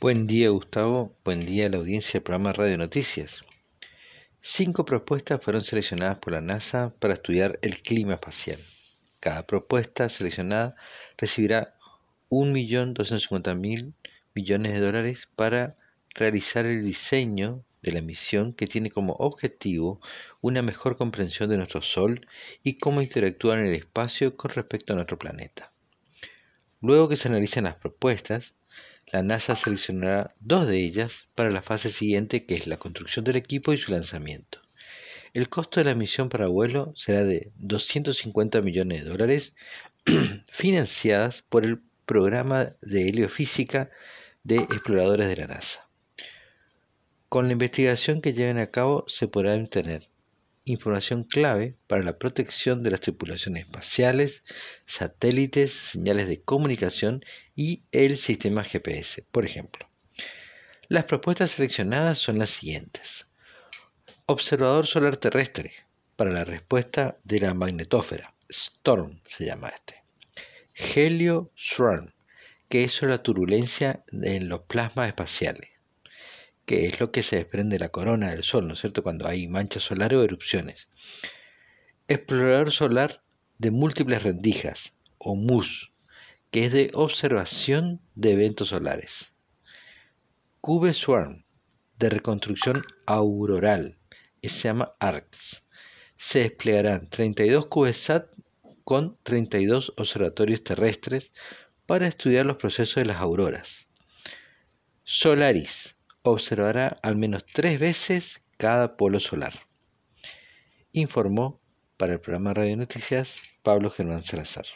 Buen día Gustavo, buen día a la audiencia del programa Radio Noticias. Cinco propuestas fueron seleccionadas por la NASA para estudiar el clima espacial. Cada propuesta seleccionada recibirá 1.250.000 millones de dólares para realizar el diseño de la misión que tiene como objetivo una mejor comprensión de nuestro Sol y cómo interactúa en el espacio con respecto a nuestro planeta. Luego que se analicen las propuestas, la NASA seleccionará dos de ellas para la fase siguiente, que es la construcción del equipo y su lanzamiento. El costo de la misión para vuelo será de 250 millones de dólares, financiadas por el programa de heliofísica de exploradores de la NASA. Con la investigación que lleven a cabo se podrá obtener información clave para la protección de las tripulaciones espaciales, satélites, señales de comunicación y el sistema GPS, por ejemplo. Las propuestas seleccionadas son las siguientes. Observador solar terrestre para la respuesta de la magnetósfera, STORM se llama este. Helio Swarm, que es la turbulencia en los plasmas espaciales que es lo que se desprende de la corona del Sol, ¿no es cierto?, cuando hay manchas solares o erupciones. Explorador solar de múltiples rendijas, o MUS, que es de observación de eventos solares. Cube Swarm, de reconstrucción auroral, y se llama ARCS. Se desplegarán 32 CubeSat con 32 observatorios terrestres para estudiar los procesos de las auroras. Solaris, observará al menos tres veces cada polo solar. Informó para el programa Radio Noticias Pablo Germán Salazar.